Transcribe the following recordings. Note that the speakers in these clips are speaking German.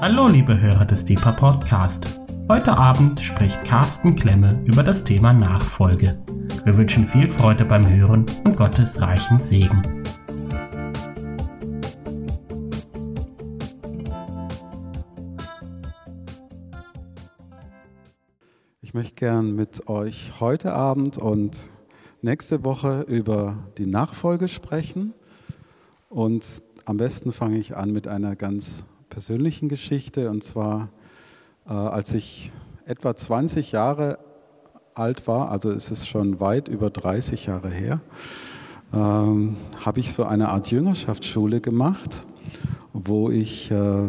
Hallo liebe Hörer des Deeper Podcast. Heute Abend spricht Carsten Klemme über das Thema Nachfolge. Wir wünschen viel Freude beim Hören und Gottes reichen Segen. Ich möchte gern mit euch heute Abend und nächste Woche über die Nachfolge sprechen. Und am besten fange ich an mit einer ganz persönlichen Geschichte. Und zwar, äh, als ich etwa 20 Jahre alt war, also ist es schon weit über 30 Jahre her, ähm, habe ich so eine Art Jüngerschaftsschule gemacht, wo ich äh,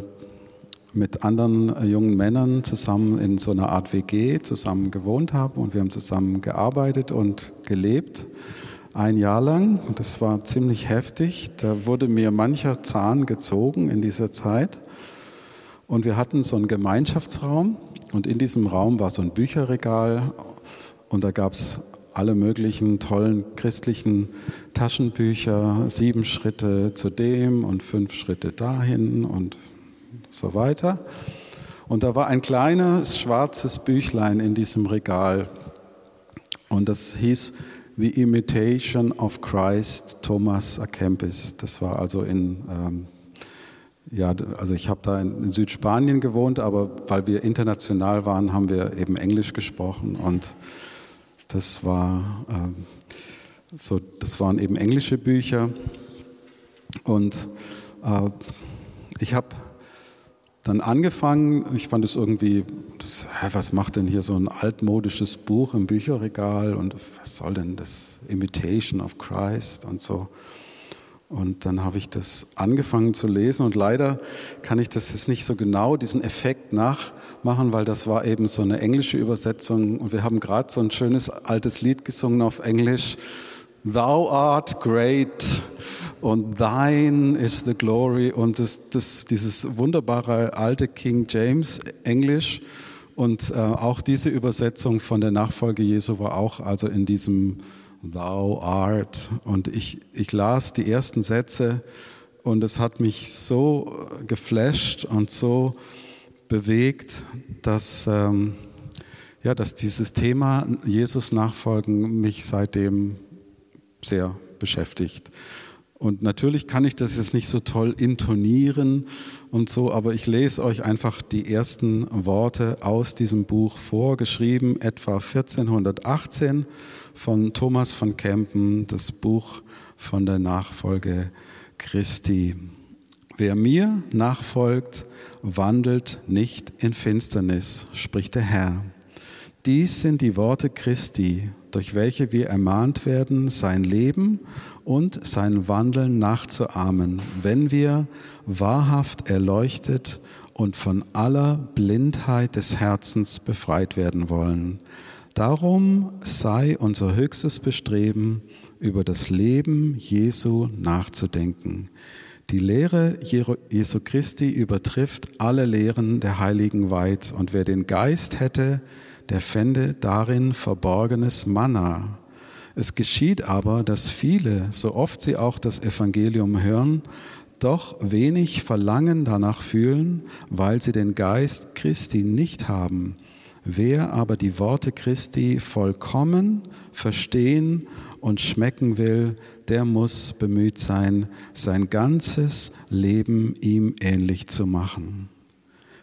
mit anderen äh, jungen Männern zusammen in so einer Art WG zusammen gewohnt habe und wir haben zusammen gearbeitet und gelebt. Ein Jahr lang und das war ziemlich heftig. Da wurde mir mancher Zahn gezogen in dieser Zeit. Und wir hatten so einen Gemeinschaftsraum und in diesem Raum war so ein Bücherregal und da gab es alle möglichen tollen christlichen Taschenbücher, sieben Schritte zu dem und fünf Schritte dahin und so weiter. Und da war ein kleines schwarzes Büchlein in diesem Regal und das hieß The Imitation of Christ, Thomas A. Kempis. Das war also in, ähm, ja, also ich habe da in, Südspanien gewohnt, aber weil wir international waren, haben wir eben Englisch gesprochen und das war ähm, so, das waren eben englische Bücher und äh, ich habe dann angefangen, ich fand es irgendwie, das, was macht denn hier so ein altmodisches Buch im Bücherregal und was soll denn das Imitation of Christ und so. Und dann habe ich das angefangen zu lesen und leider kann ich das jetzt nicht so genau, diesen Effekt nachmachen, weil das war eben so eine englische Übersetzung und wir haben gerade so ein schönes altes Lied gesungen auf Englisch. Thou art great und Thine is the glory und das, das, dieses wunderbare alte King James Englisch und äh, auch diese Übersetzung von der Nachfolge Jesu war auch also in diesem Thou art und ich, ich las die ersten Sätze und es hat mich so geflasht und so bewegt, dass, ähm, ja, dass dieses Thema Jesus nachfolgen mich seitdem sehr beschäftigt. Und natürlich kann ich das jetzt nicht so toll intonieren und so, aber ich lese euch einfach die ersten Worte aus diesem Buch vor, geschrieben etwa 1418 von Thomas von Kempen, das Buch von der Nachfolge Christi. Wer mir nachfolgt, wandelt nicht in Finsternis, spricht der Herr. Dies sind die Worte Christi, durch welche wir ermahnt werden, sein Leben und sein Wandeln nachzuahmen, wenn wir wahrhaft erleuchtet und von aller Blindheit des Herzens befreit werden wollen. Darum sei unser höchstes Bestreben, über das Leben Jesu nachzudenken. Die Lehre Jesu Christi übertrifft alle Lehren der Heiligen weit, und wer den Geist hätte, der fände darin verborgenes Manna. Es geschieht aber, dass viele, so oft sie auch das Evangelium hören, doch wenig Verlangen danach fühlen, weil sie den Geist Christi nicht haben. Wer aber die Worte Christi vollkommen verstehen und schmecken will, der muss bemüht sein, sein ganzes Leben ihm ähnlich zu machen.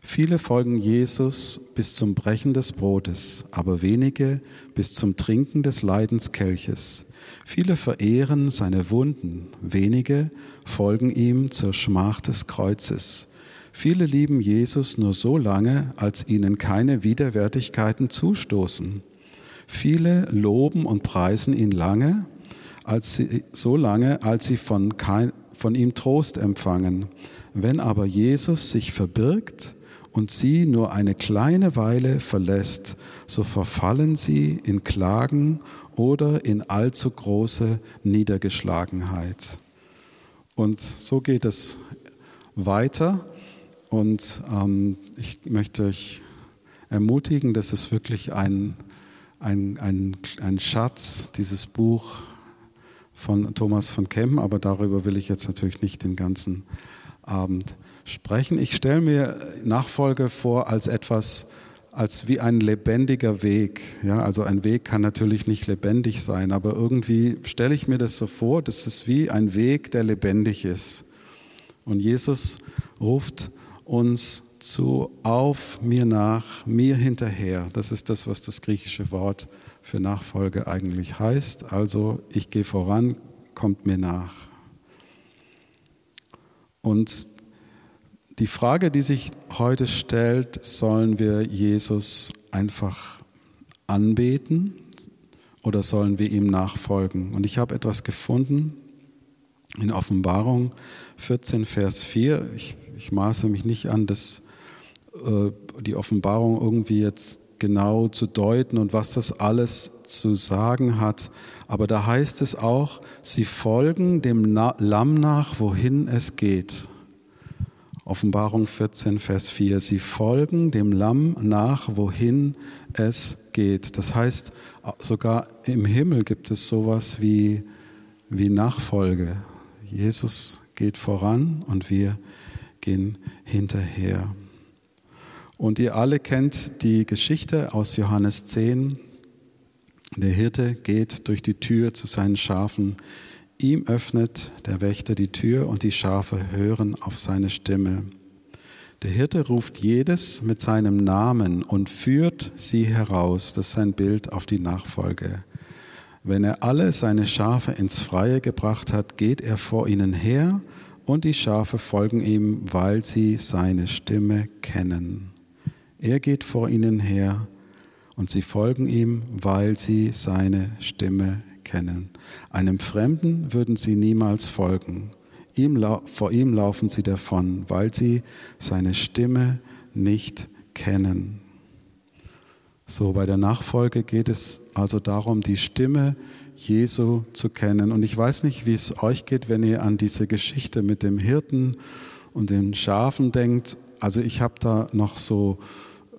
Viele folgen Jesus bis zum Brechen des Brotes, aber wenige bis zum Trinken des Leidenskelches. Viele verehren seine Wunden, wenige folgen ihm zur Schmach des Kreuzes. Viele lieben Jesus nur so lange, als ihnen keine Widerwärtigkeiten zustoßen. Viele loben und preisen ihn lange, als sie, so lange, als sie von, kein, von ihm Trost empfangen. Wenn aber Jesus sich verbirgt, und sie nur eine kleine Weile verlässt, so verfallen sie in Klagen oder in allzu große Niedergeschlagenheit. Und so geht es weiter. Und ähm, ich möchte euch ermutigen, dass es wirklich ein, ein, ein, ein Schatz, dieses Buch von Thomas von Kemm, aber darüber will ich jetzt natürlich nicht den ganzen Abend sprechen. Ich stelle mir Nachfolge vor als etwas, als wie ein lebendiger Weg. Ja, also ein Weg kann natürlich nicht lebendig sein, aber irgendwie stelle ich mir das so vor, das ist wie ein Weg, der lebendig ist. Und Jesus ruft uns zu auf mir nach, mir hinterher. Das ist das, was das griechische Wort für Nachfolge eigentlich heißt. Also ich gehe voran, kommt mir nach. Und die Frage, die sich heute stellt, sollen wir Jesus einfach anbeten oder sollen wir ihm nachfolgen? Und ich habe etwas gefunden in Offenbarung 14, Vers 4. Ich, ich maße mich nicht an, das, äh, die Offenbarung irgendwie jetzt genau zu deuten und was das alles zu sagen hat. Aber da heißt es auch, sie folgen dem Lamm nach, wohin es geht. Offenbarung 14, Vers 4. Sie folgen dem Lamm nach, wohin es geht. Das heißt, sogar im Himmel gibt es sowas wie, wie Nachfolge. Jesus geht voran und wir gehen hinterher. Und ihr alle kennt die Geschichte aus Johannes 10. Der Hirte geht durch die Tür zu seinen Schafen. Ihm öffnet der Wächter die Tür und die Schafe hören auf seine Stimme. Der Hirte ruft jedes mit seinem Namen und führt sie heraus. Das ist ein Bild auf die Nachfolge. Wenn er alle seine Schafe ins Freie gebracht hat, geht er vor ihnen her und die Schafe folgen ihm, weil sie seine Stimme kennen. Er geht vor ihnen her und sie folgen ihm, weil sie seine Stimme kennen. Einem Fremden würden sie niemals folgen. Ihm, vor ihm laufen sie davon, weil sie seine Stimme nicht kennen. So, bei der Nachfolge geht es also darum, die Stimme Jesu zu kennen. Und ich weiß nicht, wie es euch geht, wenn ihr an diese Geschichte mit dem Hirten und den Schafen denkt. Also ich habe da noch so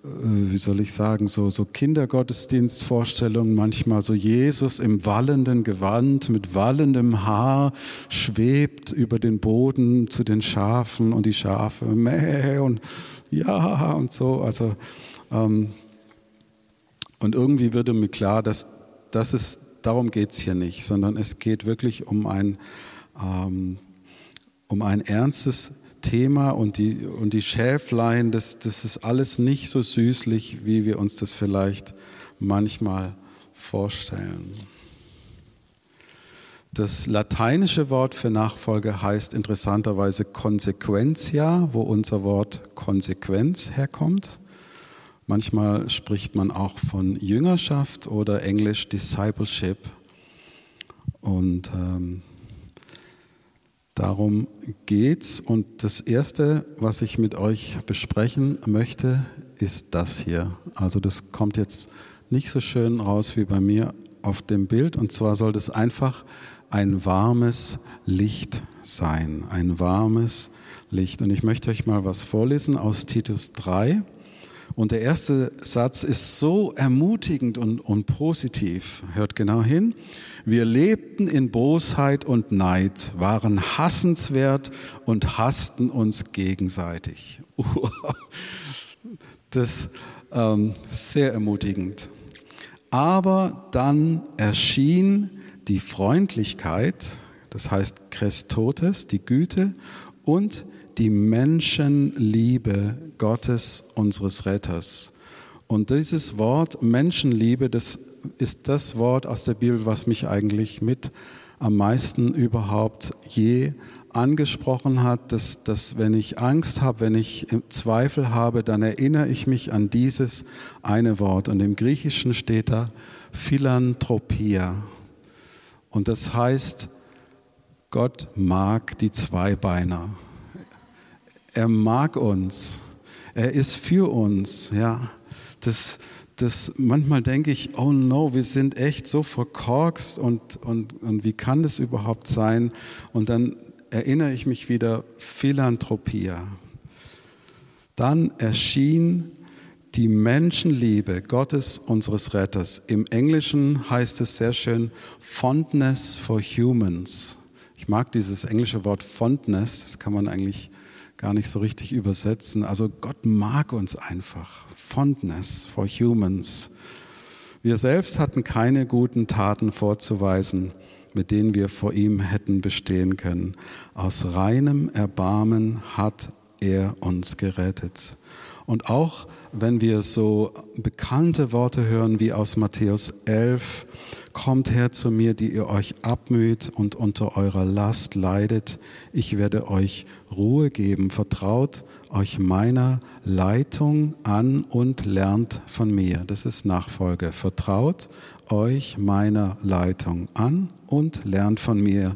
äh, wie soll ich sagen, so, so Kindergottesdienstvorstellungen, manchmal so Jesus im wallenden Gewand mit wallendem Haar schwebt über den Boden zu den Schafen und die Schafe mäh und ja und so. Also, ähm, und irgendwie würde mir klar, dass das ist, darum geht es hier nicht, sondern es geht wirklich um ein, ähm, um ein ernstes Thema und die, und die Schäflein, das, das ist alles nicht so süßlich, wie wir uns das vielleicht manchmal vorstellen. Das lateinische Wort für Nachfolge heißt interessanterweise Consequentia, wo unser Wort Konsequenz herkommt. Manchmal spricht man auch von Jüngerschaft oder Englisch Discipleship. Und ähm, Darum geht's. Und das erste, was ich mit euch besprechen möchte, ist das hier. Also das kommt jetzt nicht so schön raus wie bei mir auf dem Bild. Und zwar soll das einfach ein warmes Licht sein. Ein warmes Licht. Und ich möchte euch mal was vorlesen aus Titus 3. Und der erste Satz ist so ermutigend und, und positiv. Hört genau hin. Wir lebten in Bosheit und Neid, waren hassenswert und hassten uns gegenseitig. Das ähm, sehr ermutigend. Aber dann erschien die Freundlichkeit, das heißt Christotes, die Güte und die Menschenliebe Gottes, unseres Retters. Und dieses Wort Menschenliebe, das ist das Wort aus der Bibel, was mich eigentlich mit am meisten überhaupt je angesprochen hat, dass, dass wenn ich Angst habe, wenn ich Zweifel habe, dann erinnere ich mich an dieses eine Wort. Und im Griechischen steht da Philanthropia. Und das heißt, Gott mag die Zweibeiner. Er mag uns. Er ist für uns, ja. Das, das manchmal denke ich, oh no, wir sind echt so verkorkst und, und, und wie kann das überhaupt sein? Und dann erinnere ich mich wieder, Philanthropia. Dann erschien die Menschenliebe Gottes, unseres Retters. Im Englischen heißt es sehr schön Fondness for Humans. Ich mag dieses englische Wort Fondness, das kann man eigentlich gar nicht so richtig übersetzen. Also Gott mag uns einfach. Fondness for humans. Wir selbst hatten keine guten Taten vorzuweisen, mit denen wir vor ihm hätten bestehen können. Aus reinem Erbarmen hat er uns gerettet. Und auch wenn wir so bekannte Worte hören wie aus Matthäus 11, Kommt her zu mir, die ihr euch abmüht und unter eurer Last leidet. Ich werde euch Ruhe geben. Vertraut euch meiner Leitung an und lernt von mir. Das ist Nachfolge. Vertraut euch meiner Leitung an und lernt von mir.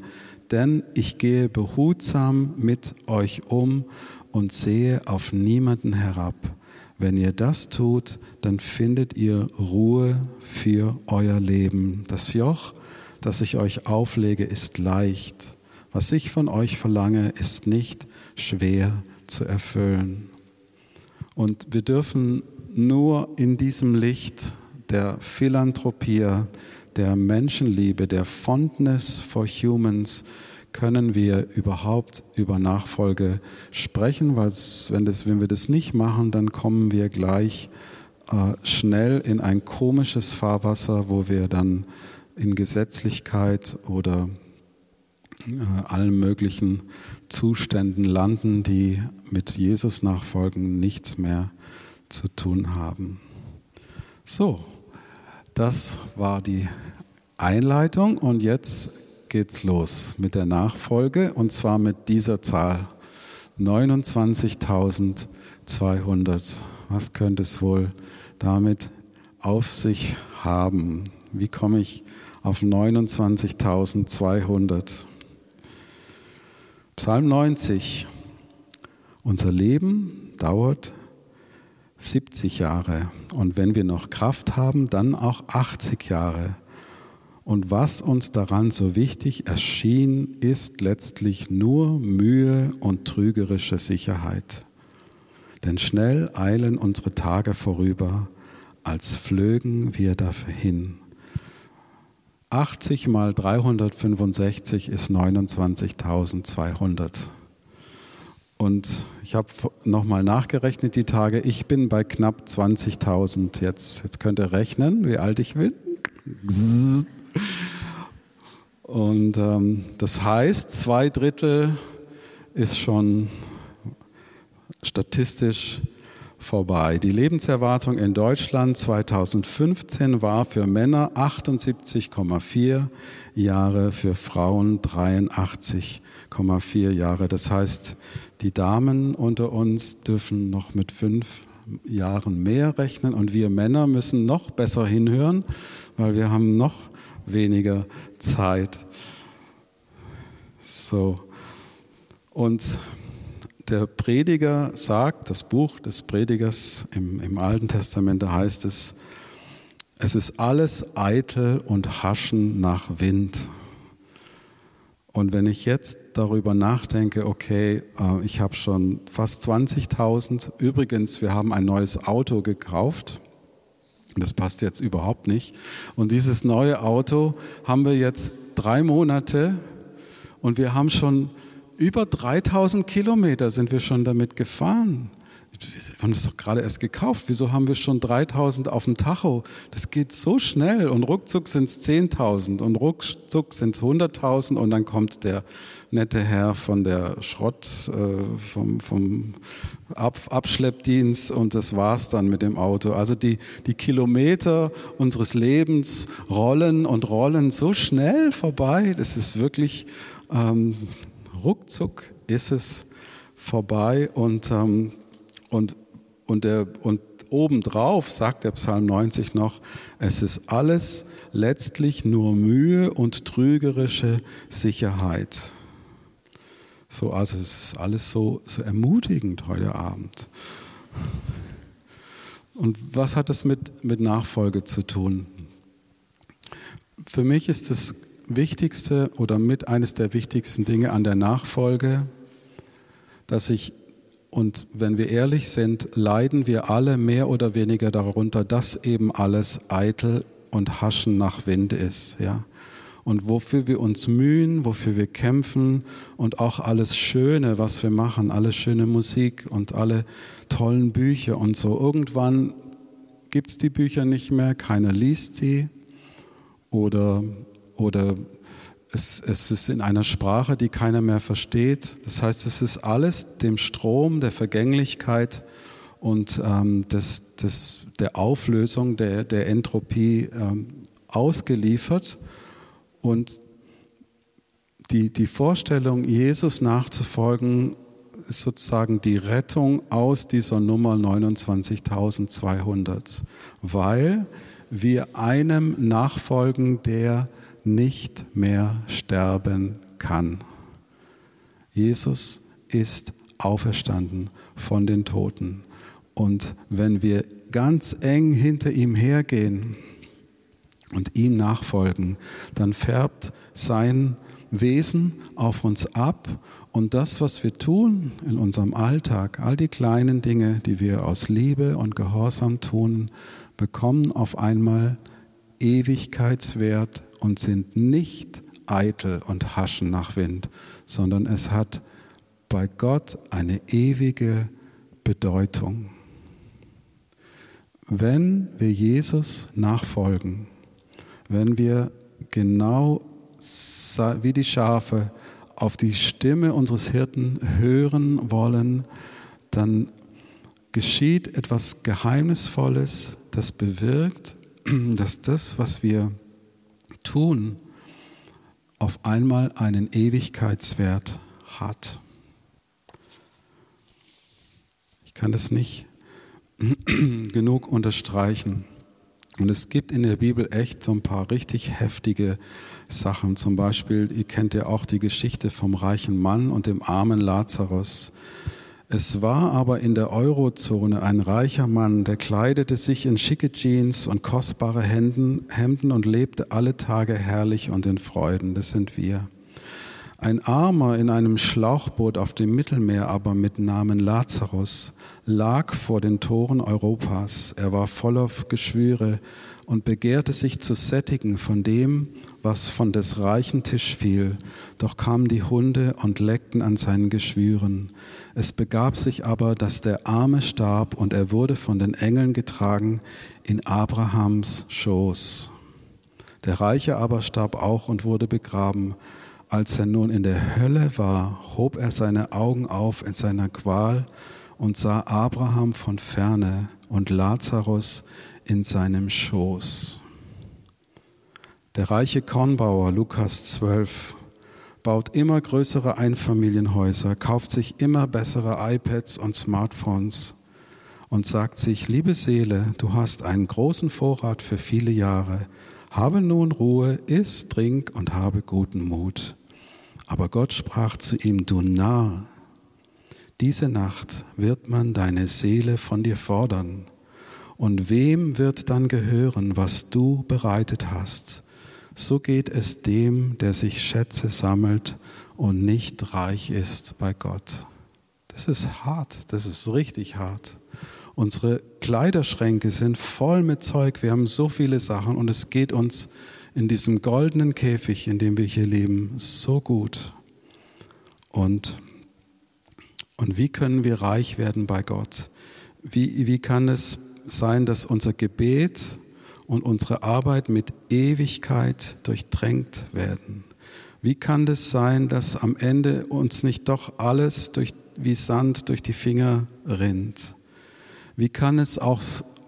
Denn ich gehe behutsam mit euch um und sehe auf niemanden herab. Wenn ihr das tut, dann findet ihr Ruhe für euer Leben. Das Joch, das ich euch auflege, ist leicht. Was ich von euch verlange, ist nicht schwer zu erfüllen. Und wir dürfen nur in diesem Licht der Philanthropie, der Menschenliebe, der Fondness for Humans können wir überhaupt über Nachfolge sprechen, weil wenn, wenn wir das nicht machen, dann kommen wir gleich äh, schnell in ein komisches Fahrwasser, wo wir dann in Gesetzlichkeit oder äh, allen möglichen Zuständen landen, die mit Jesus nachfolgen nichts mehr zu tun haben. So, das war die Einleitung und jetzt geht's los mit der Nachfolge und zwar mit dieser Zahl 29.200. Was könnte es wohl damit auf sich haben? Wie komme ich auf 29.200? Psalm 90. Unser Leben dauert 70 Jahre und wenn wir noch Kraft haben, dann auch 80 Jahre. Und was uns daran so wichtig erschien, ist letztlich nur Mühe und trügerische Sicherheit. Denn schnell eilen unsere Tage vorüber, als flögen wir dahin. 80 mal 365 ist 29.200. Und ich habe nochmal nachgerechnet die Tage. Ich bin bei knapp 20.000 jetzt. Jetzt könnt ihr rechnen, wie alt ich bin. Und ähm, das heißt, zwei Drittel ist schon statistisch vorbei. Die Lebenserwartung in Deutschland 2015 war für Männer 78,4 Jahre, für Frauen 83,4 Jahre. Das heißt, die Damen unter uns dürfen noch mit fünf Jahren mehr rechnen und wir Männer müssen noch besser hinhören, weil wir haben noch weniger Zeit. So. Und der Prediger sagt, das Buch des Predigers im, im Alten Testament, da heißt es, es ist alles eitel und Haschen nach Wind. Und wenn ich jetzt darüber nachdenke, okay, äh, ich habe schon fast 20.000, übrigens, wir haben ein neues Auto gekauft, das passt jetzt überhaupt nicht. Und dieses neue Auto haben wir jetzt drei Monate und wir haben schon über 3000 Kilometer sind wir schon damit gefahren. Wir haben es doch gerade erst gekauft. Wieso haben wir schon 3000 auf dem Tacho? Das geht so schnell und ruckzuck sind es 10.000 und ruckzuck sind es 100.000 und dann kommt der nette Herr von der Schrott, äh, vom, vom Ab Abschleppdienst und das war's dann mit dem Auto. Also die, die Kilometer unseres Lebens rollen und rollen so schnell vorbei. Das ist wirklich ähm, ruckzuck ist es vorbei und ähm, und, und, der, und obendrauf sagt der Psalm 90 noch, es ist alles letztlich nur Mühe und trügerische Sicherheit. So, also es ist alles so, so ermutigend heute Abend. Und was hat es mit, mit Nachfolge zu tun? Für mich ist das Wichtigste oder mit eines der wichtigsten Dinge an der Nachfolge, dass ich und wenn wir ehrlich sind, leiden wir alle mehr oder weniger darunter, dass eben alles eitel und Haschen nach Wind ist. Ja? Und wofür wir uns mühen, wofür wir kämpfen und auch alles Schöne, was wir machen, alle schöne Musik und alle tollen Bücher und so. Irgendwann gibt es die Bücher nicht mehr, keiner liest sie oder, oder es, es ist in einer Sprache, die keiner mehr versteht. Das heißt, es ist alles dem Strom der Vergänglichkeit und ähm, des, des, der Auflösung der, der Entropie ähm, ausgeliefert. Und die, die Vorstellung, Jesus nachzufolgen, ist sozusagen die Rettung aus dieser Nummer 29.200, weil wir einem nachfolgen, der nicht mehr sterben kann. Jesus ist auferstanden von den Toten. Und wenn wir ganz eng hinter ihm hergehen, und ihm nachfolgen, dann färbt sein Wesen auf uns ab und das, was wir tun in unserem Alltag, all die kleinen Dinge, die wir aus Liebe und Gehorsam tun, bekommen auf einmal Ewigkeitswert und sind nicht eitel und haschen nach Wind, sondern es hat bei Gott eine ewige Bedeutung. Wenn wir Jesus nachfolgen, wenn wir genau wie die Schafe auf die Stimme unseres Hirten hören wollen, dann geschieht etwas Geheimnisvolles, das bewirkt, dass das, was wir tun, auf einmal einen Ewigkeitswert hat. Ich kann das nicht genug unterstreichen. Und es gibt in der Bibel echt so ein paar richtig heftige Sachen. Zum Beispiel, ihr kennt ja auch die Geschichte vom reichen Mann und dem armen Lazarus. Es war aber in der Eurozone ein reicher Mann, der kleidete sich in schicke Jeans und kostbare Hemden und lebte alle Tage herrlich und in Freuden. Das sind wir. Ein Armer in einem Schlauchboot auf dem Mittelmeer aber mit Namen Lazarus lag vor den Toren Europas. Er war voller Geschwüre und begehrte sich zu sättigen von dem, was von des reichen Tisch fiel. Doch kamen die Hunde und leckten an seinen Geschwüren. Es begab sich aber, dass der Arme starb und er wurde von den Engeln getragen in Abrahams Schoß. Der Reiche aber starb auch und wurde begraben. Als er nun in der Hölle war, hob er seine Augen auf in seiner Qual und sah Abraham von ferne und Lazarus in seinem Schoß. Der reiche Kornbauer, Lukas 12, baut immer größere Einfamilienhäuser, kauft sich immer bessere iPads und Smartphones und sagt sich, liebe Seele, du hast einen großen Vorrat für viele Jahre, habe nun Ruhe, iss, trink und habe guten Mut. Aber Gott sprach zu ihm, du Narr, diese Nacht wird man deine Seele von dir fordern. Und wem wird dann gehören, was du bereitet hast? So geht es dem, der sich Schätze sammelt und nicht reich ist bei Gott. Das ist hart, das ist richtig hart. Unsere Kleiderschränke sind voll mit Zeug, wir haben so viele Sachen und es geht uns in diesem goldenen Käfig, in dem wir hier leben, so gut. Und, und wie können wir reich werden bei Gott? Wie, wie kann es sein, dass unser Gebet und unsere Arbeit mit Ewigkeit durchtränkt werden? Wie kann es sein, dass am Ende uns nicht doch alles durch, wie Sand durch die Finger rinnt? Wie kann es auch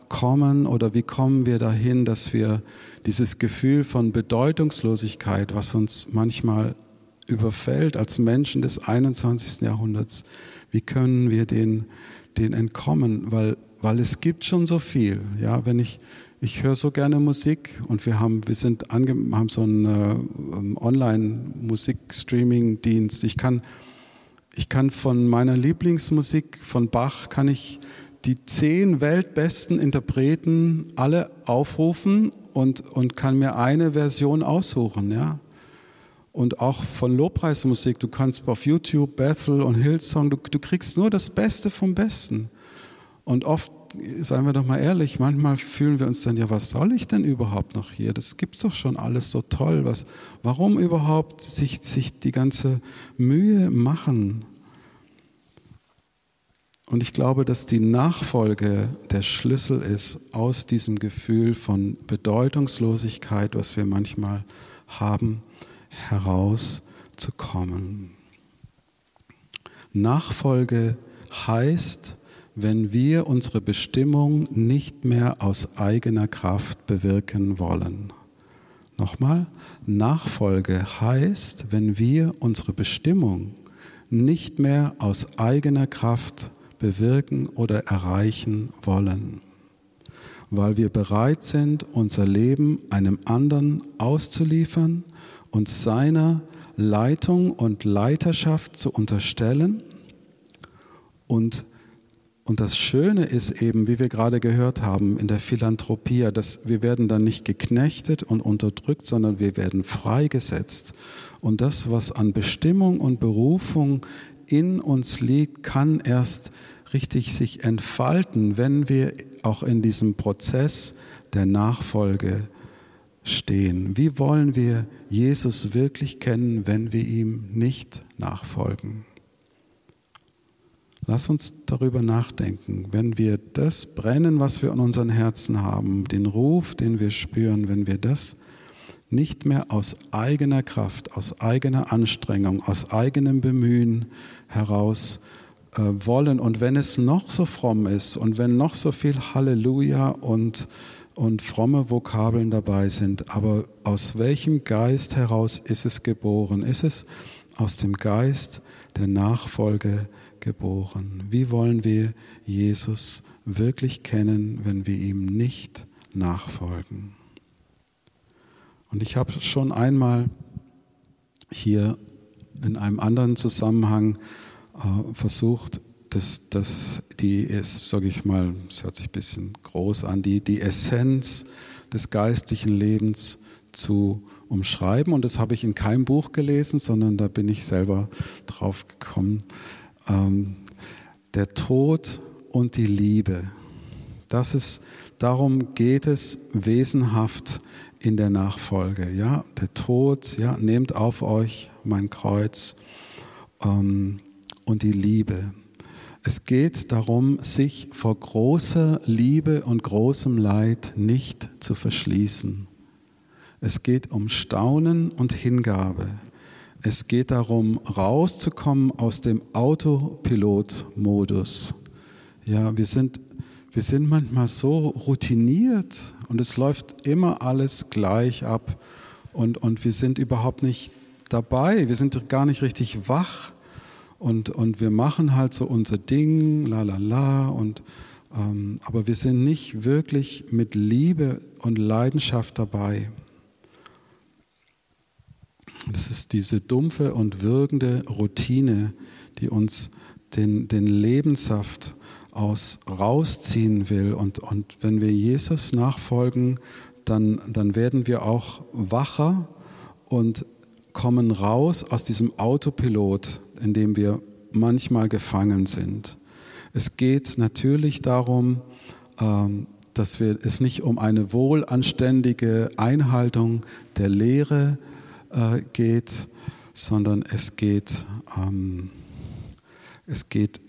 kommen oder wie kommen wir dahin, dass wir dieses Gefühl von Bedeutungslosigkeit, was uns manchmal überfällt als Menschen des 21. Jahrhunderts, wie können wir den, den entkommen? Weil, weil es gibt schon so viel. Ja, wenn ich, ich höre so gerne Musik und wir haben, wir sind ange, haben so einen äh, Online-Musik-Streaming-Dienst. Ich kann, ich kann von meiner Lieblingsmusik von Bach kann ich die zehn weltbesten Interpreten alle aufrufen und, und kann mir eine Version aussuchen, ja. Und auch von Lobpreismusik, du kannst auf YouTube Bethel und Hillsong, du, du kriegst nur das Beste vom Besten. Und oft seien wir doch mal ehrlich, manchmal fühlen wir uns dann, ja, was soll ich denn überhaupt noch hier? Das gibt's doch schon alles so toll. Was, warum überhaupt sich, sich die ganze Mühe machen? Und ich glaube, dass die Nachfolge der Schlüssel ist aus diesem Gefühl von Bedeutungslosigkeit, was wir manchmal haben, herauszukommen. Nachfolge heißt, wenn wir unsere Bestimmung nicht mehr aus eigener Kraft bewirken wollen. Nochmal, Nachfolge heißt, wenn wir unsere Bestimmung nicht mehr aus eigener Kraft bewirken oder erreichen wollen, weil wir bereit sind, unser Leben einem anderen auszuliefern und seiner Leitung und Leiterschaft zu unterstellen und und das Schöne ist eben, wie wir gerade gehört haben, in der Philanthropie, dass wir werden dann nicht geknechtet und unterdrückt, sondern wir werden freigesetzt. Und das, was an Bestimmung und Berufung in uns liegt, kann erst richtig sich entfalten, wenn wir auch in diesem Prozess der Nachfolge stehen. Wie wollen wir Jesus wirklich kennen, wenn wir ihm nicht nachfolgen? Lass uns darüber nachdenken, wenn wir das brennen, was wir in unseren Herzen haben, den Ruf, den wir spüren, wenn wir das nicht mehr aus eigener Kraft, aus eigener Anstrengung, aus eigenem Bemühen heraus äh, wollen und wenn es noch so fromm ist und wenn noch so viel Halleluja und, und fromme Vokabeln dabei sind, aber aus welchem Geist heraus ist es geboren? Ist es aus dem Geist der Nachfolge geboren. Wie wollen wir Jesus wirklich kennen, wenn wir ihm nicht nachfolgen? Und ich habe schon einmal hier in einem anderen Zusammenhang äh, versucht, dass, dass die, sage ich mal, es hört sich ein bisschen groß an, die, die Essenz des geistlichen Lebens zu umschreiben. Und das habe ich in keinem Buch gelesen, sondern da bin ich selber drauf gekommen. Ähm, der Tod und die Liebe. Das ist, darum geht es wesenhaft in der Nachfolge. Ja, der Tod, ja, nehmt auf euch mein Kreuz ähm, und die Liebe. Es geht darum, sich vor großer Liebe und großem Leid nicht zu verschließen. Es geht um Staunen und Hingabe. Es geht darum, rauszukommen aus dem Autopilot-Modus. Ja, wir sind, wir sind manchmal so routiniert und es läuft immer alles gleich ab und, und wir sind überhaupt nicht dabei. Wir sind gar nicht richtig wach und, und wir machen halt so unser Ding, la la la und ähm, aber wir sind nicht wirklich mit Liebe und Leidenschaft dabei. Das ist diese dumpfe und wirkende Routine, die uns den, den Lebenssaft aus rausziehen will. Und, und wenn wir Jesus nachfolgen, dann, dann werden wir auch wacher und kommen raus aus diesem Autopilot, in dem wir manchmal gefangen sind. Es geht natürlich darum, ähm, dass wir es nicht um eine wohlanständige Einhaltung der Lehre äh, geht, sondern es geht, ähm, es geht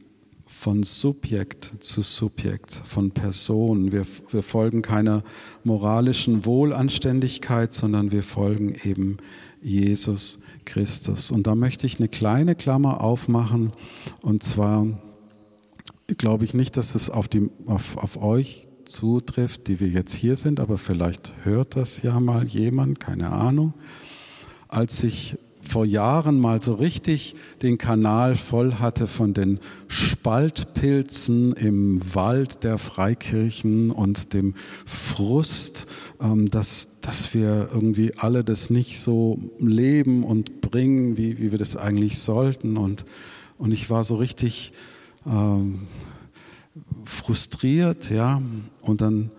von Subjekt zu Subjekt, von Person. Wir, wir folgen keiner moralischen Wohlanständigkeit, sondern wir folgen eben Jesus Christus. Und da möchte ich eine kleine Klammer aufmachen. Und zwar glaube ich nicht, dass es auf, die, auf, auf euch zutrifft, die wir jetzt hier sind, aber vielleicht hört das ja mal jemand, keine Ahnung als ich vor Jahren mal so richtig den Kanal voll hatte von den Spaltpilzen im Wald der Freikirchen und dem Frust, ähm, dass, dass wir irgendwie alle das nicht so leben und bringen, wie, wie wir das eigentlich sollten. Und, und ich war so richtig ähm, frustriert, ja. Und dann,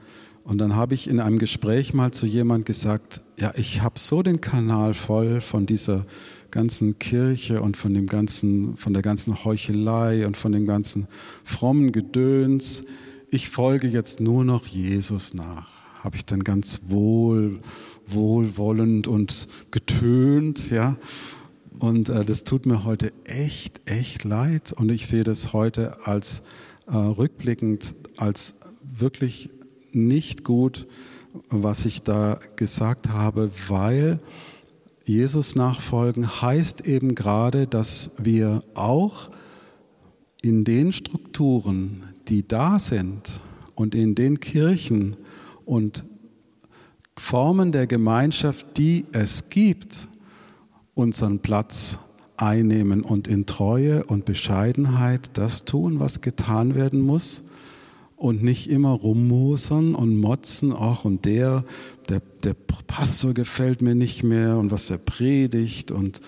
und dann habe ich in einem Gespräch mal zu jemand gesagt, ja, ich habe so den Kanal voll von dieser ganzen Kirche und von dem ganzen, von der ganzen Heuchelei und von dem ganzen frommen Gedöns. ich folge jetzt nur noch Jesus nach, habe ich dann ganz wohl, wohlwollend und getönt, ja. Und äh, das tut mir heute echt, echt leid. Und ich sehe das heute als äh, rückblickend als wirklich nicht gut, was ich da gesagt habe, weil Jesus nachfolgen heißt eben gerade, dass wir auch in den Strukturen, die da sind und in den Kirchen und Formen der Gemeinschaft, die es gibt, unseren Platz einnehmen und in Treue und Bescheidenheit das tun, was getan werden muss und nicht immer rummosern und motzen, ach und der, der, der Pastor gefällt mir nicht mehr und was er predigt und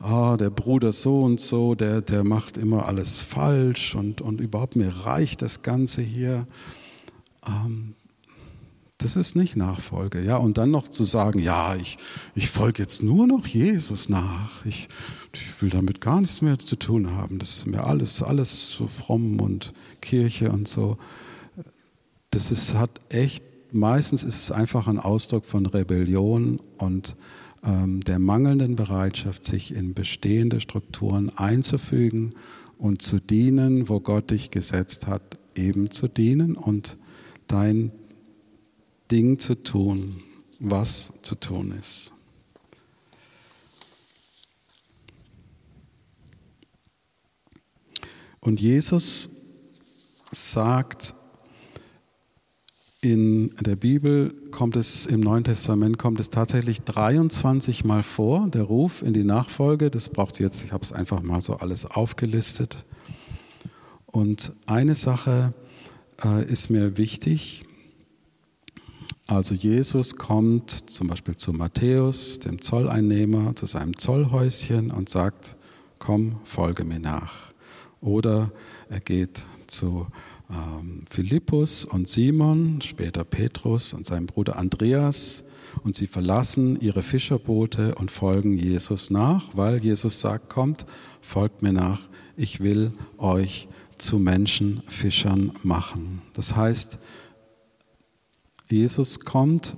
ah, der Bruder so und so, der, der macht immer alles falsch und, und überhaupt mir reicht das Ganze hier. Ähm, das ist nicht Nachfolge, ja. Und dann noch zu sagen, ja, ich, ich folge jetzt nur noch Jesus nach. Ich, ich will damit gar nichts mehr zu tun haben. Das ist mir alles, alles so fromm und Kirche und so das ist, hat echt, meistens ist es einfach ein Ausdruck von Rebellion und ähm, der mangelnden Bereitschaft, sich in bestehende Strukturen einzufügen und zu dienen, wo Gott dich gesetzt hat, eben zu dienen und dein Ding zu tun, was zu tun ist. Und Jesus sagt in der Bibel kommt es, im Neuen Testament kommt es tatsächlich 23 Mal vor, der Ruf in die Nachfolge. Das braucht jetzt, ich habe es einfach mal so alles aufgelistet. Und eine Sache äh, ist mir wichtig. Also Jesus kommt zum Beispiel zu Matthäus, dem Zolleinnehmer, zu seinem Zollhäuschen und sagt, komm, folge mir nach. Oder er geht zu Philippus und Simon, später Petrus und sein Bruder Andreas. Und sie verlassen ihre Fischerboote und folgen Jesus nach, weil Jesus sagt, kommt, folgt mir nach, ich will euch zu Menschenfischern machen. Das heißt, Jesus kommt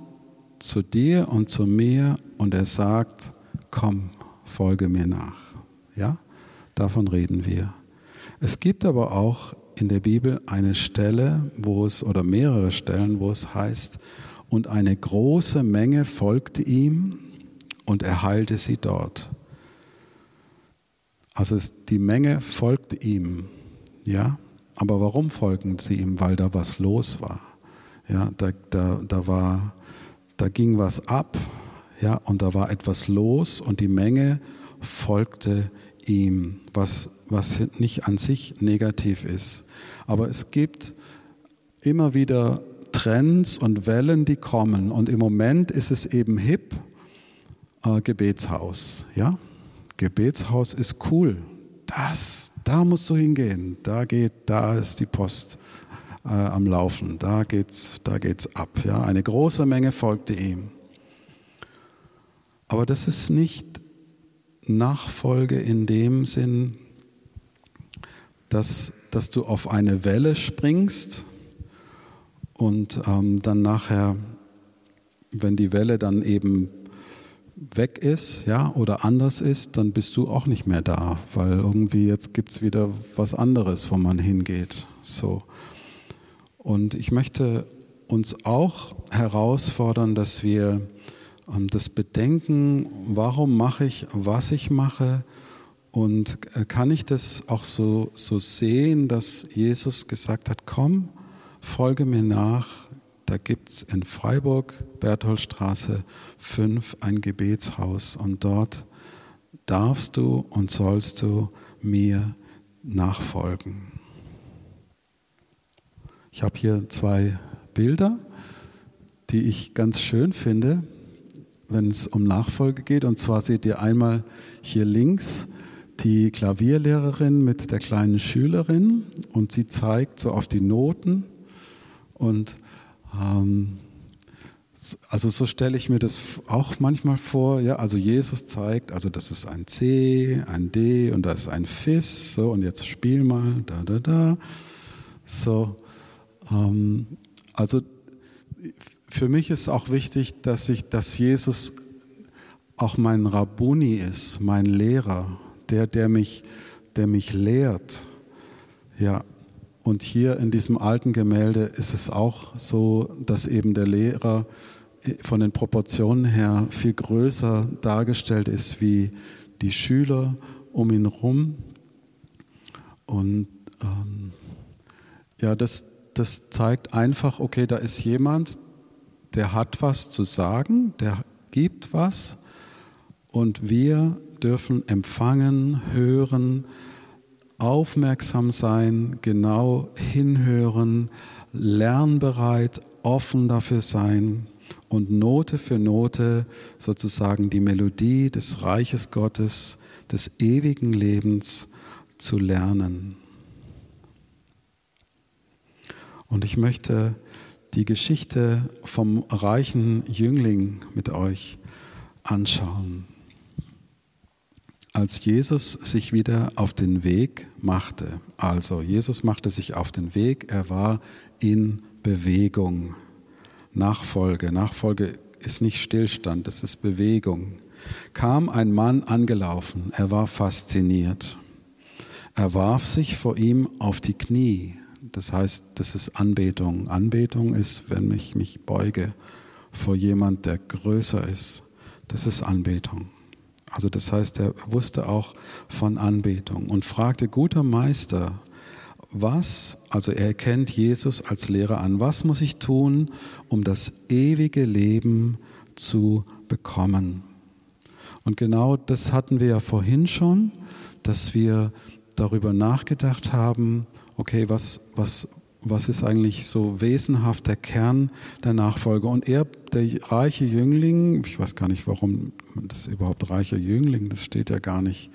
zu dir und zu mir und er sagt, komm, folge mir nach. Ja, davon reden wir. Es gibt aber auch in der Bibel eine Stelle, wo es, oder mehrere Stellen, wo es heißt, und eine große Menge folgte ihm und er heilte sie dort. Also es, die Menge folgte ihm, ja. Aber warum folgten sie ihm? Weil da was los war. Ja, da, da, da war, da ging was ab, ja, und da war etwas los und die Menge folgte ihm, was, was nicht an sich negativ ist. Aber es gibt immer wieder Trends und Wellen, die kommen. Und im Moment ist es eben hip, äh, Gebetshaus. Ja? Gebetshaus ist cool. Das, da musst du hingehen. Da geht, da ist die Post äh, am Laufen. Da geht's, da geht's ab. Ja? Eine große Menge folgte ihm. Aber das ist nicht Nachfolge in dem Sinn, dass, dass du auf eine Welle springst und ähm, dann nachher, wenn die Welle dann eben weg ist, ja, oder anders ist, dann bist du auch nicht mehr da, weil irgendwie jetzt gibt es wieder was anderes, wo man hingeht. So. Und ich möchte uns auch herausfordern, dass wir das Bedenken, warum mache ich, was ich mache, und äh, kann ich das auch so, so sehen, dass Jesus gesagt hat, komm, folge mir nach. Da gibt es in Freiburg, Bertholdstraße 5, ein Gebetshaus und dort darfst du und sollst du mir nachfolgen. Ich habe hier zwei Bilder, die ich ganz schön finde, wenn es um Nachfolge geht. Und zwar seht ihr einmal hier links die Klavierlehrerin mit der kleinen Schülerin und sie zeigt so auf die Noten und ähm, also so stelle ich mir das auch manchmal vor. Ja, also Jesus zeigt, also das ist ein C, ein D und da ist ein Fis. So und jetzt spiel mal da da da. So Ähm, also für mich ist auch wichtig, dass ich, dass Jesus auch mein Rabbuni ist, mein Lehrer, der, der mich, der mich lehrt. Ja, und hier in diesem alten Gemälde ist es auch so, dass eben der Lehrer von den Proportionen her viel größer dargestellt ist wie die Schüler um ihn herum. Und ähm, ja, das, das zeigt einfach, okay, da ist jemand, der hat was zu sagen, der gibt was und wir dürfen empfangen, hören, aufmerksam sein, genau hinhören, lernbereit, offen dafür sein und Note für Note sozusagen die Melodie des Reiches Gottes, des ewigen Lebens zu lernen. Und ich möchte die Geschichte vom reichen Jüngling mit euch anschauen. Als Jesus sich wieder auf den Weg machte, also Jesus machte sich auf den Weg, er war in Bewegung. Nachfolge, Nachfolge ist nicht Stillstand, es ist Bewegung. Kam ein Mann angelaufen, er war fasziniert. Er warf sich vor ihm auf die Knie. Das heißt, das ist Anbetung. Anbetung ist, wenn ich mich beuge vor jemand, der größer ist. Das ist Anbetung. Also das heißt, er wusste auch von Anbetung und fragte, guter Meister, was, also er erkennt Jesus als Lehrer an, was muss ich tun, um das ewige Leben zu bekommen? Und genau das hatten wir ja vorhin schon, dass wir darüber nachgedacht haben, okay, was, was, was ist eigentlich so wesenhaft der Kern der Nachfolge? Und er, der reiche Jüngling, ich weiß gar nicht, warum das überhaupt reicher Jüngling, das steht ja gar nicht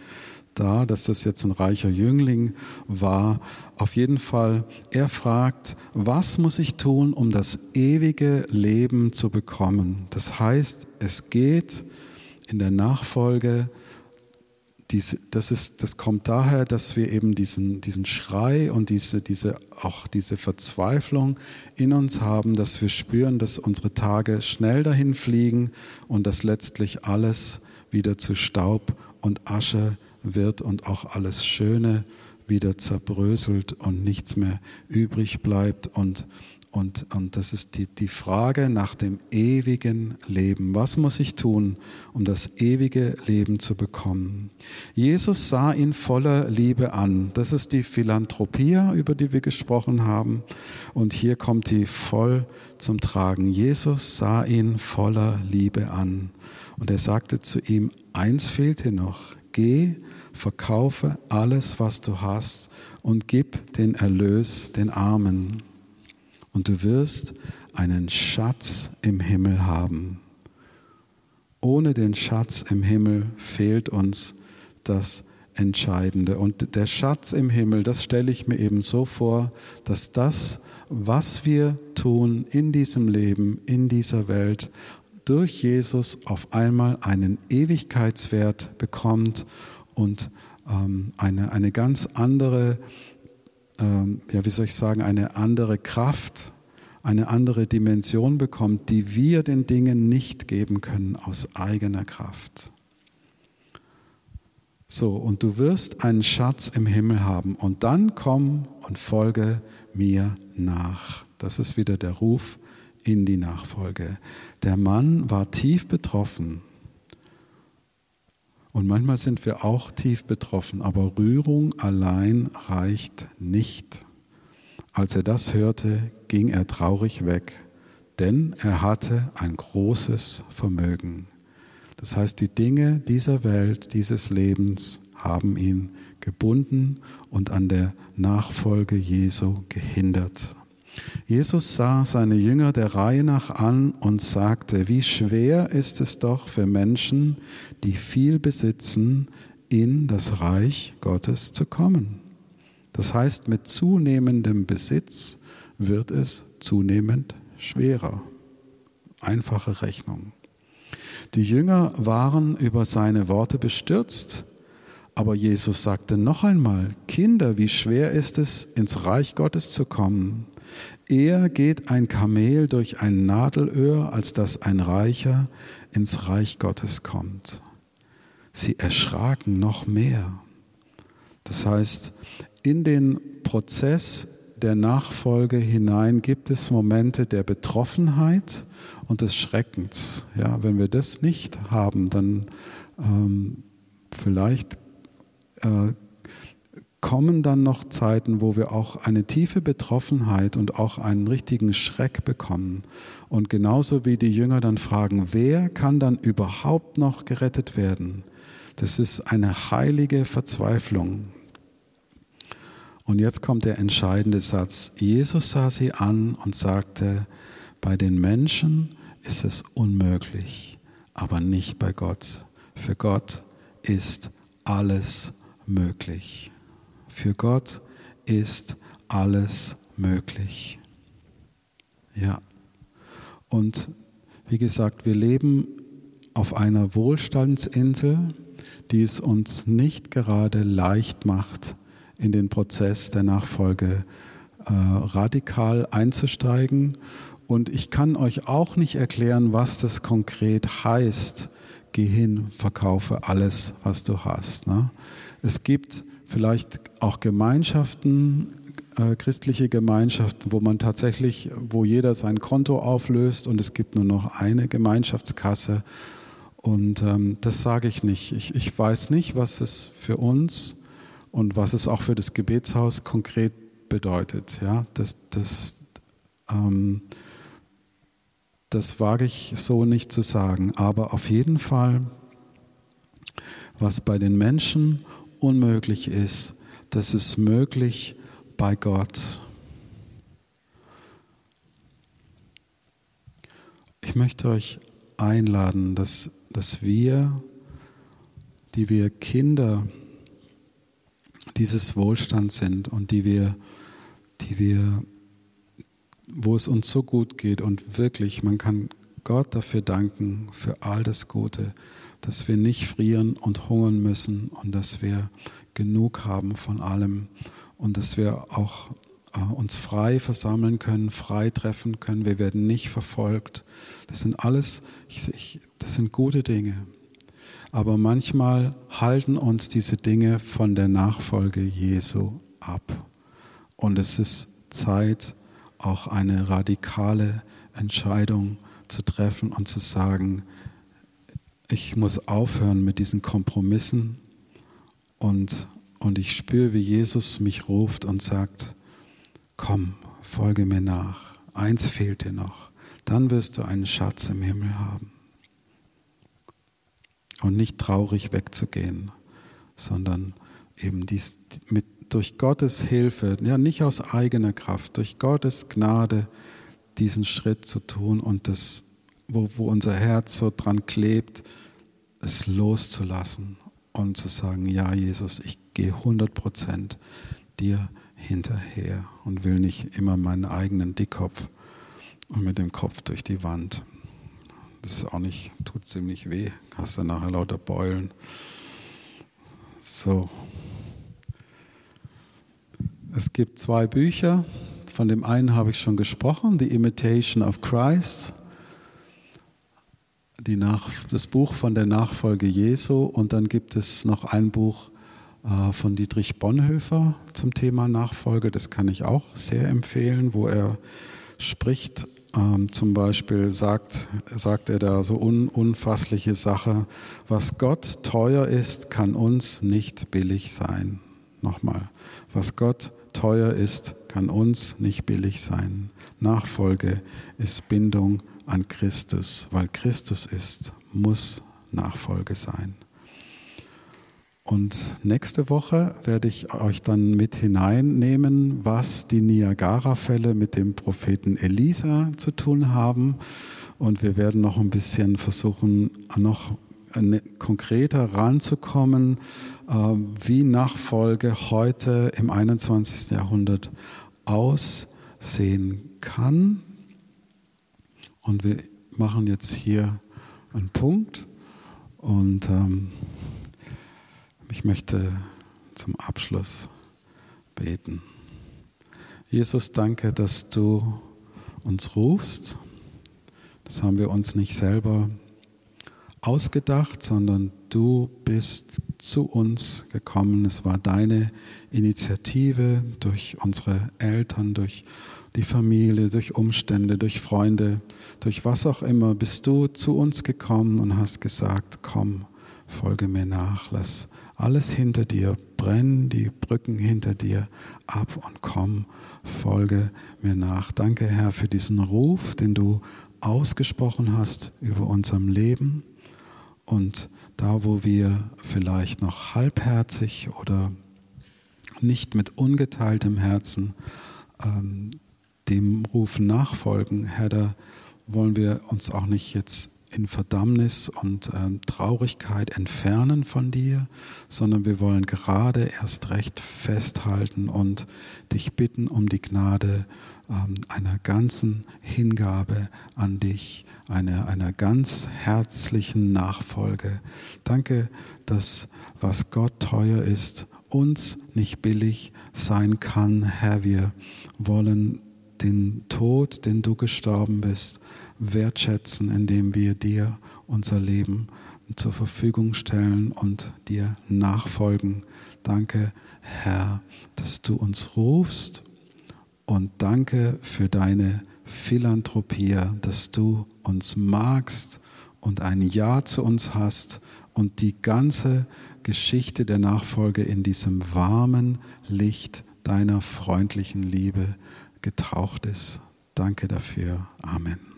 da, dass das jetzt ein reicher Jüngling war. Auf jeden Fall, er fragt, was muss ich tun, um das ewige Leben zu bekommen? Das heißt, es geht in der Nachfolge diese, das, ist, das kommt daher, dass wir eben diesen, diesen Schrei und diese, diese, auch diese Verzweiflung in uns haben, dass wir spüren, dass unsere Tage schnell dahin fliegen und dass letztlich alles wieder zu Staub und Asche wird und auch alles Schöne wieder zerbröselt und nichts mehr übrig bleibt und und, und das ist die, die Frage nach dem ewigen Leben. Was muss ich tun, um das ewige Leben zu bekommen? Jesus sah ihn voller Liebe an. Das ist die Philanthropie, über die wir gesprochen haben. Und hier kommt die voll zum Tragen. Jesus sah ihn voller Liebe an. Und er sagte zu ihm, eins fehlt dir noch. Geh, verkaufe alles, was du hast und gib den Erlös den Armen und du wirst einen Schatz im Himmel haben. Ohne den Schatz im Himmel fehlt uns das Entscheidende. Und der Schatz im Himmel, das stelle ich mir eben so vor, dass das, was wir tun in diesem Leben, in dieser Welt, durch Jesus auf einmal einen Ewigkeitswert bekommt und ähm, eine, eine ganz andere ähm, ja, wie soll ich sagen, eine andere Kraft, eine andere Dimension bekommt, die wir den Dingen nicht geben können aus eigener Kraft. So, und du wirst einen Schatz im Himmel haben und dann komm und folge mir nach. Das ist wieder der Ruf in die Nachfolge. Der Mann war tief betroffen und manchmal sind wir auch tief betroffen, aber Rührung allein reicht nicht. Als er das hörte, ging er traurig weg, denn er hatte ein großes Vermögen. Das heißt, die Dinge dieser Welt, dieses Lebens haben ihn gebunden und an der Nachfolge Jesu gehindert. Jesus sah seine Jünger der Reihe nach an und sagte, wie schwer ist es doch für Menschen, die viel besitzen, in das Reich Gottes zu kommen. Das heißt, mit zunehmendem Besitz wird es zunehmend schwerer. Einfache Rechnung. Die Jünger waren über seine Worte bestürzt, aber Jesus sagte noch einmal, Kinder, wie schwer ist es, ins Reich Gottes zu kommen. Eher geht ein Kamel durch ein Nadelöhr, als dass ein Reicher ins Reich Gottes kommt. Sie erschraken noch mehr. Das heißt, in den Prozess der Nachfolge hinein gibt es Momente der Betroffenheit und des Schreckens. Ja, wenn wir das nicht haben, dann ähm, vielleicht äh, kommen dann noch Zeiten, wo wir auch eine tiefe Betroffenheit und auch einen richtigen Schreck bekommen. Und genauso wie die Jünger dann fragen, wer kann dann überhaupt noch gerettet werden? Das ist eine heilige Verzweiflung. Und jetzt kommt der entscheidende Satz. Jesus sah sie an und sagte, bei den Menschen ist es unmöglich, aber nicht bei Gott. Für Gott ist alles möglich. Für Gott ist alles möglich. Ja. Und wie gesagt, wir leben auf einer Wohlstandsinsel, die es uns nicht gerade leicht macht, in den Prozess der Nachfolge äh, radikal einzusteigen. Und ich kann euch auch nicht erklären, was das konkret heißt. Geh hin, verkaufe alles, was du hast. Ne? Es gibt vielleicht auch Gemeinschaften, äh, christliche Gemeinschaften, wo man tatsächlich, wo jeder sein Konto auflöst und es gibt nur noch eine Gemeinschaftskasse. Und ähm, das sage ich nicht. Ich, ich weiß nicht, was es für uns und was es auch für das Gebetshaus konkret bedeutet. Ja, das, das, ähm, das wage ich so nicht zu sagen. Aber auf jeden Fall, was bei den Menschen unmöglich ist, das ist möglich bei Gott. Ich möchte euch einladen, dass, dass wir, die wir Kinder dieses Wohlstands sind und die wir, die wir, wo es uns so gut geht und wirklich, man kann Gott dafür danken, für all das Gute, dass wir nicht frieren und hungern müssen und dass wir genug haben von allem und dass wir auch äh, uns frei versammeln können, frei treffen können. Wir werden nicht verfolgt. Das sind alles, ich, ich, das sind gute Dinge. Aber manchmal halten uns diese Dinge von der Nachfolge Jesu ab. Und es ist Zeit, auch eine radikale Entscheidung zu treffen und zu sagen, ich muss aufhören mit diesen Kompromissen und, und ich spüre, wie Jesus mich ruft und sagt, komm, folge mir nach. Eins fehlt dir noch. Dann wirst du einen Schatz im Himmel haben. Und nicht traurig wegzugehen, sondern eben dies, mit, durch Gottes Hilfe, ja nicht aus eigener Kraft, durch Gottes Gnade diesen Schritt zu tun und das wo, wo unser Herz so dran klebt, es loszulassen und zu sagen, ja Jesus, ich gehe 100 Prozent dir hinterher und will nicht immer meinen eigenen Dickkopf und mit dem Kopf durch die Wand. Das ist auch nicht, tut ziemlich weh, hast dann nachher lauter Beulen. So. Es gibt zwei Bücher, von dem einen habe ich schon gesprochen, The Imitation of Christ Nach das Buch von der Nachfolge Jesu und dann gibt es noch ein Buch äh, von Dietrich Bonhoeffer zum Thema Nachfolge. Das kann ich auch sehr empfehlen, wo er spricht. Ähm, zum Beispiel sagt, sagt er da so un, unfassliche Sache, was Gott teuer ist, kann uns nicht billig sein. Nochmal, was Gott teuer ist, kann uns nicht billig sein. Nachfolge ist Bindung an Christus, weil Christus ist, muss Nachfolge sein. Und nächste Woche werde ich euch dann mit hineinnehmen, was die Niagara-Fälle mit dem Propheten Elisa zu tun haben. Und wir werden noch ein bisschen versuchen, noch konkreter ranzukommen, äh, wie Nachfolge heute im 21. Jahrhundert aussehen kann. Und wir machen jetzt hier einen Punkt und ähm, ich möchte zum Abschluss beten. Jesus, danke, dass du uns rufst. Das haben wir uns nicht selber ausgedacht, sondern du bist zu uns gekommen. Es war deine Initiative durch unsere Eltern, durch die Familie, durch Umstände, durch Freunde, durch was auch immer, bist du zu uns gekommen und hast gesagt, komm, folge mir nach, lass alles hinter dir, brenn die Brücken hinter dir ab und komm, folge mir nach. Danke, Herr, für diesen Ruf, den du ausgesprochen hast über unserem Leben. Und da, wo wir vielleicht noch halbherzig oder nicht mit ungeteiltem Herzen ähm, dem Ruf nachfolgen, Herr, da wollen wir uns auch nicht jetzt in Verdammnis und ähm, Traurigkeit entfernen von dir, sondern wir wollen gerade erst recht festhalten und dich bitten um die Gnade ähm, einer ganzen Hingabe an dich, einer, einer ganz herzlichen Nachfolge. Danke, dass was Gott teuer ist, uns nicht billig sein kann, Herr. Wir wollen den Tod, den du gestorben bist, wertschätzen, indem wir dir unser Leben zur Verfügung stellen und dir nachfolgen. Danke, Herr, dass du uns rufst und danke für deine Philanthropie, dass du uns magst und ein Ja zu uns hast und die ganze Geschichte der Nachfolge in diesem warmen Licht deiner freundlichen Liebe getaucht ist. Danke dafür. Amen.